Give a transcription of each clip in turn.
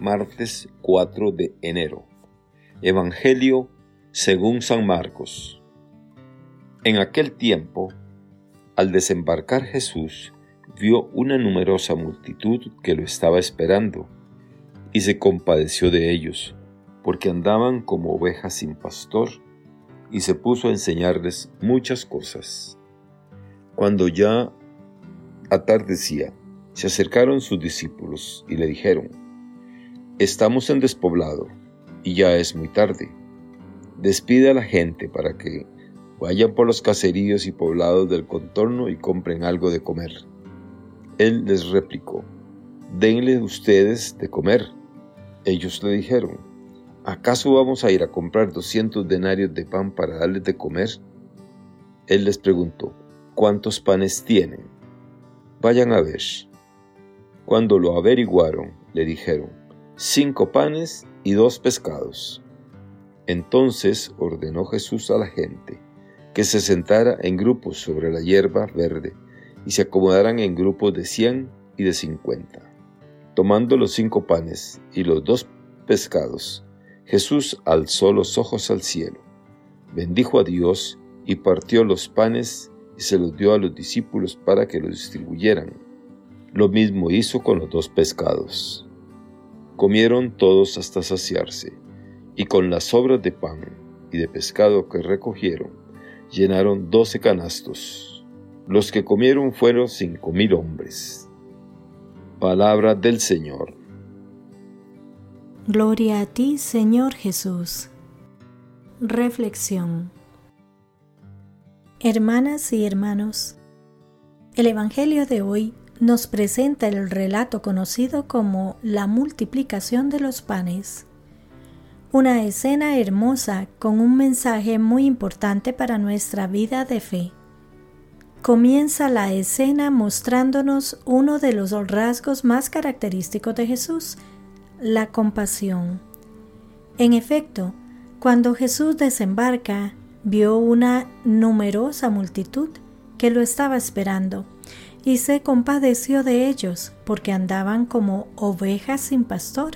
martes 4 de enero. Evangelio según San Marcos. En aquel tiempo, al desembarcar Jesús, vio una numerosa multitud que lo estaba esperando, y se compadeció de ellos, porque andaban como ovejas sin pastor, y se puso a enseñarles muchas cosas. Cuando ya atardecía, se acercaron sus discípulos y le dijeron, Estamos en despoblado y ya es muy tarde. Despide a la gente para que vayan por los caseríos y poblados del contorno y compren algo de comer. Él les replicó, denle ustedes de comer. Ellos le dijeron, ¿acaso vamos a ir a comprar doscientos denarios de pan para darles de comer? Él les preguntó, ¿cuántos panes tienen? Vayan a ver. Cuando lo averiguaron, le dijeron, cinco panes y dos pescados. Entonces ordenó Jesús a la gente que se sentara en grupos sobre la hierba verde y se acomodaran en grupos de cien y de cincuenta. Tomando los cinco panes y los dos pescados, Jesús alzó los ojos al cielo, bendijo a Dios y partió los panes y se los dio a los discípulos para que los distribuyeran lo mismo hizo con los dos pescados. Comieron todos hasta saciarse, y con las sobras de pan y de pescado que recogieron, llenaron doce canastos. Los que comieron fueron cinco mil hombres. Palabra del Señor. Gloria a ti, Señor Jesús. Reflexión. Hermanas y hermanos, el Evangelio de hoy nos presenta el relato conocido como la multiplicación de los panes. Una escena hermosa con un mensaje muy importante para nuestra vida de fe. Comienza la escena mostrándonos uno de los rasgos más característicos de Jesús, la compasión. En efecto, cuando Jesús desembarca, vio una numerosa multitud que lo estaba esperando y se compadeció de ellos, porque andaban como ovejas sin pastor,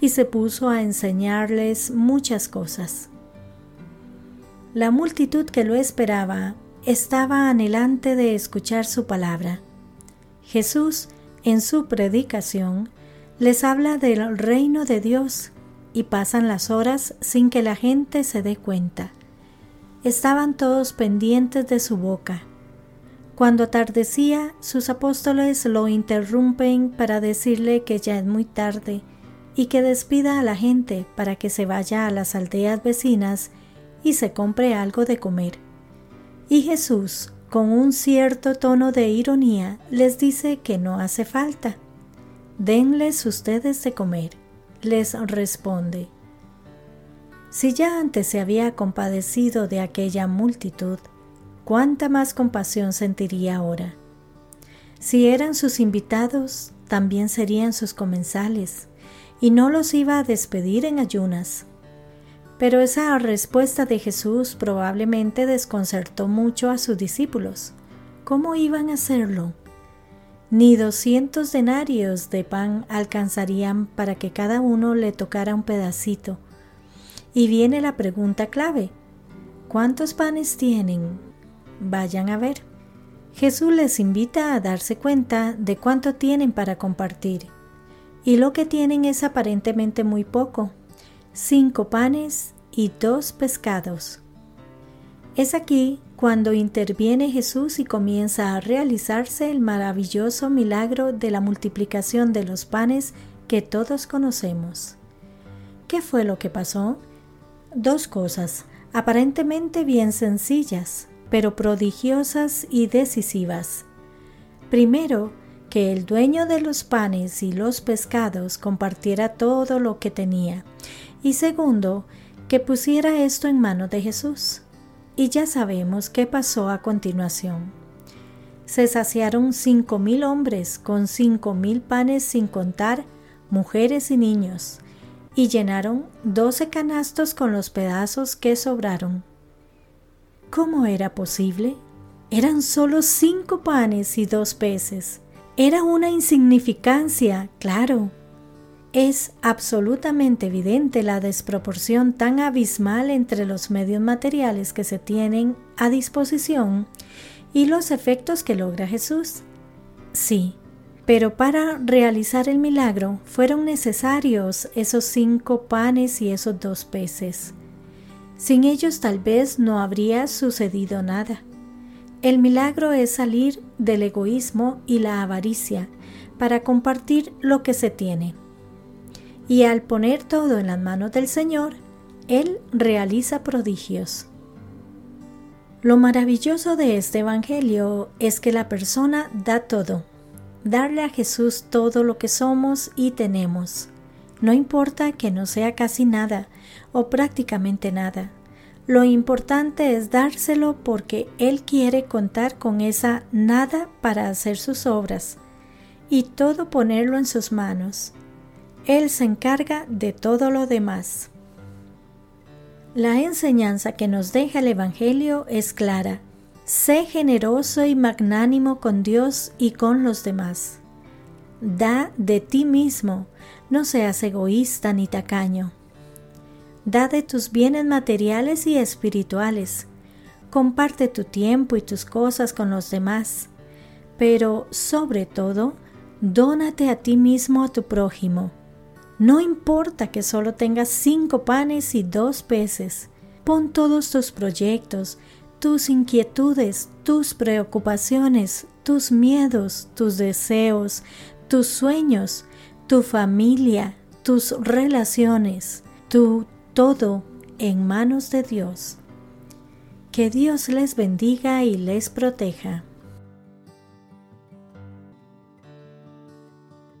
y se puso a enseñarles muchas cosas. La multitud que lo esperaba estaba anhelante de escuchar su palabra. Jesús, en su predicación, les habla del reino de Dios y pasan las horas sin que la gente se dé cuenta. Estaban todos pendientes de su boca cuando atardecía, sus apóstoles lo interrumpen para decirle que ya es muy tarde y que despida a la gente para que se vaya a las aldeas vecinas y se compre algo de comer. Y Jesús, con un cierto tono de ironía, les dice que no hace falta. Denles ustedes de comer, les responde. Si ya antes se había compadecido de aquella multitud, cuánta más compasión sentiría ahora. Si eran sus invitados, también serían sus comensales, y no los iba a despedir en ayunas. Pero esa respuesta de Jesús probablemente desconcertó mucho a sus discípulos. ¿Cómo iban a hacerlo? Ni doscientos denarios de pan alcanzarían para que cada uno le tocara un pedacito. Y viene la pregunta clave. ¿Cuántos panes tienen? Vayan a ver. Jesús les invita a darse cuenta de cuánto tienen para compartir. Y lo que tienen es aparentemente muy poco, cinco panes y dos pescados. Es aquí cuando interviene Jesús y comienza a realizarse el maravilloso milagro de la multiplicación de los panes que todos conocemos. ¿Qué fue lo que pasó? Dos cosas, aparentemente bien sencillas, pero prodigiosas y decisivas. Primero, que el dueño de los panes y los pescados compartiera todo lo que tenía. Y segundo, que pusiera esto en manos de Jesús. Y ya sabemos qué pasó a continuación. Se saciaron cinco mil hombres con cinco mil panes sin contar mujeres y niños, y llenaron doce canastos con los pedazos que sobraron. ¿Cómo era posible? Eran solo cinco panes y dos peces. Era una insignificancia, claro. Es absolutamente evidente la desproporción tan abismal entre los medios materiales que se tienen a disposición y los efectos que logra Jesús. Sí, pero para realizar el milagro fueron necesarios esos cinco panes y esos dos peces. Sin ellos tal vez no habría sucedido nada. El milagro es salir del egoísmo y la avaricia para compartir lo que se tiene y al poner todo en las manos del Señor, Él realiza prodigios. Lo maravilloso de este Evangelio es que la persona da todo, darle a Jesús todo lo que somos y tenemos. No importa que no sea casi nada o prácticamente nada. Lo importante es dárselo porque Él quiere contar con esa nada para hacer sus obras y todo ponerlo en sus manos. Él se encarga de todo lo demás. La enseñanza que nos deja el Evangelio es clara. Sé generoso y magnánimo con Dios y con los demás. Da de ti mismo, no seas egoísta ni tacaño. Da de tus bienes materiales y espirituales. Comparte tu tiempo y tus cosas con los demás. Pero, sobre todo, dónate a ti mismo a tu prójimo no importa que solo tengas cinco panes y dos peces. Pon todos tus proyectos, tus inquietudes, tus preocupaciones, tus miedos, tus deseos, tus sueños, tu familia, tus relaciones, tu todo en manos de Dios. Que Dios les bendiga y les proteja.